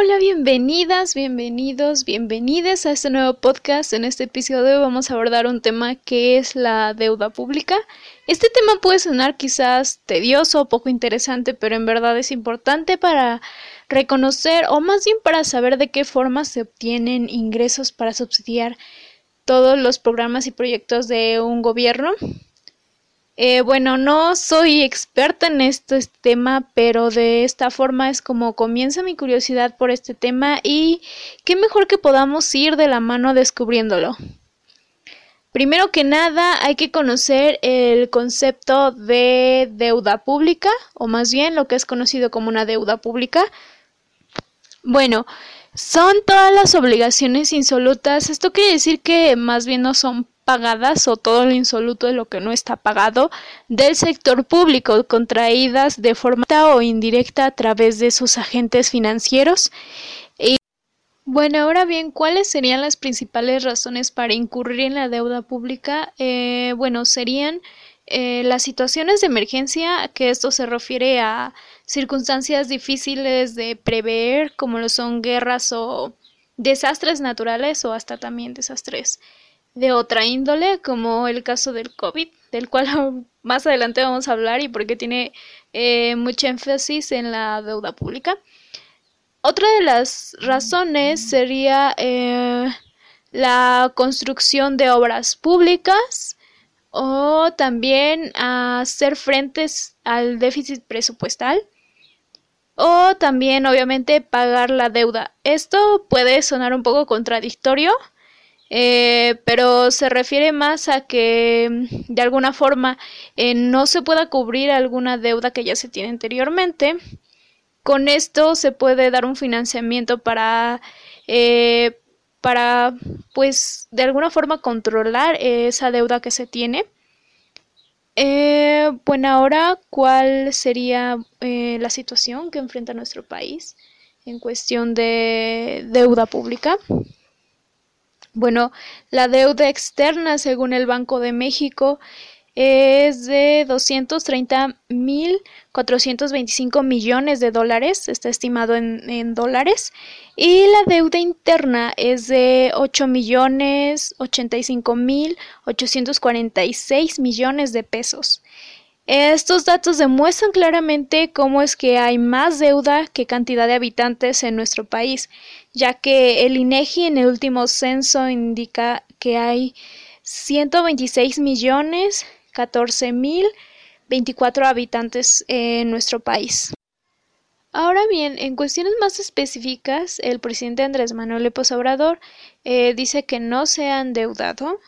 Hola, bienvenidas, bienvenidos, bienvenidas a este nuevo podcast. En este episodio vamos a abordar un tema que es la deuda pública. Este tema puede sonar quizás tedioso o poco interesante, pero en verdad es importante para reconocer o más bien para saber de qué forma se obtienen ingresos para subsidiar todos los programas y proyectos de un gobierno. Eh, bueno, no soy experta en este tema, pero de esta forma es como comienza mi curiosidad por este tema y qué mejor que podamos ir de la mano descubriéndolo. Primero que nada, hay que conocer el concepto de deuda pública, o más bien lo que es conocido como una deuda pública. Bueno, son todas las obligaciones insolutas. Esto quiere decir que más bien no son pagadas o todo lo insoluto de lo que no está pagado del sector público contraídas de forma o indirecta a través de sus agentes financieros. Y bueno, ahora bien, ¿cuáles serían las principales razones para incurrir en la deuda pública? Eh, bueno, serían eh, las situaciones de emergencia, que esto se refiere a circunstancias difíciles de prever, como lo son guerras o desastres naturales o hasta también desastres de otra índole, como el caso del COVID, del cual más adelante vamos a hablar y porque tiene eh, mucho énfasis en la deuda pública. Otra de las razones sería eh, la construcción de obras públicas o también hacer frentes al déficit presupuestal o también obviamente pagar la deuda. Esto puede sonar un poco contradictorio, eh, pero se refiere más a que mm, de alguna forma eh, no se pueda cubrir alguna deuda que ya se tiene anteriormente. Con esto se puede dar un financiamiento para, eh, para pues, de alguna forma controlar esa deuda que se tiene. bueno, ahora, ¿cuál sería la situación que enfrenta nuestro país en cuestión de deuda pública? Bueno, la deuda externa, según el Banco de México, es de 230.425 millones de dólares, está estimado en, en, dólares, y la deuda interna es de 8.085.846 millones de pesos. Estos datos demuestran claramente cómo es que hay más deuda que cantidad de habitantes en nuestro país, ya que el INEGI en el último censo indica que hay 126 millones 14 mil 24 habitantes en nuestro país. Ahora bien, en cuestiones más específicas, el presidente Andrés Manuel López Obrador eh, dice que no se ha endeudado,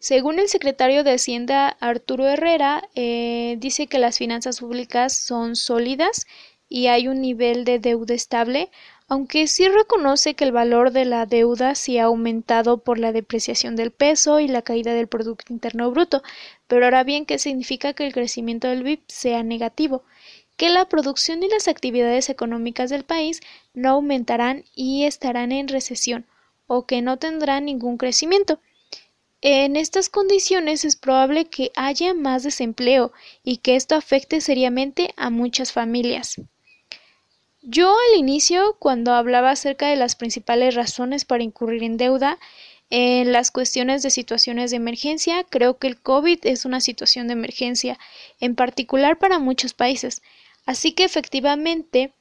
según el secretario de Hacienda Arturo Herrera, eh, dice que las finanzas públicas son sólidas y hay un nivel de deuda estable, aunque sí reconoce que el valor de la deuda sí ha aumentado por la depreciación del peso y la caída del Producto Interno Bruto. Pero ahora bien, ¿qué significa que el crecimiento del BIP sea negativo? Que la producción y las actividades económicas del país no aumentarán y estarán en recesión, o que no tendrán ningún crecimiento. En estas condiciones es probable que haya más desempleo y que esto afecte seriamente a muchas familias. Yo al inicio, cuando hablaba acerca de las principales razones para incurrir en deuda, en las cuestiones de situaciones de emergencia, creo que el COVID es una situación de emergencia, en particular para muchos países. Así que efectivamente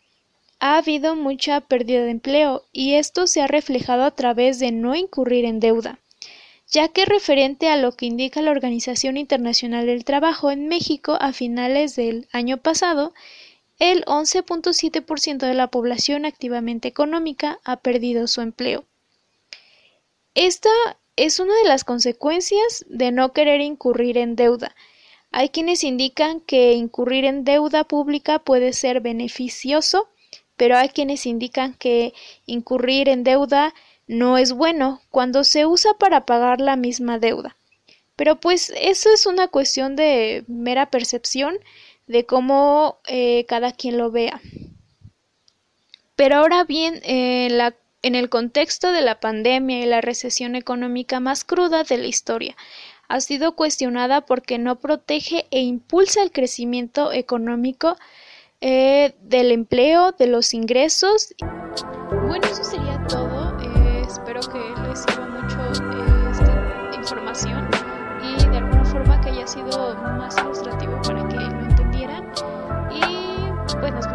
ha habido mucha pérdida de empleo y esto se ha reflejado a través de no incurrir en deuda ya que referente a lo que indica la Organización Internacional del Trabajo en México a finales del año pasado, el 11.7% de la población activamente económica ha perdido su empleo. Esta es una de las consecuencias de no querer incurrir en deuda. Hay quienes indican que incurrir en deuda pública puede ser beneficioso, pero hay quienes indican que incurrir en deuda no es bueno cuando se usa para pagar la misma deuda. Pero pues eso es una cuestión de mera percepción de cómo eh, cada quien lo vea. Pero ahora bien, en el contexto de la pandemia y la recesión económica más cruda de la historia, ha sido cuestionada porque no protege e impulsa el crecimiento económico eh, del empleo, de los ingresos. bueno, eso sería y de alguna forma que haya sido más ilustrativo para que lo entendieran. Y pues nos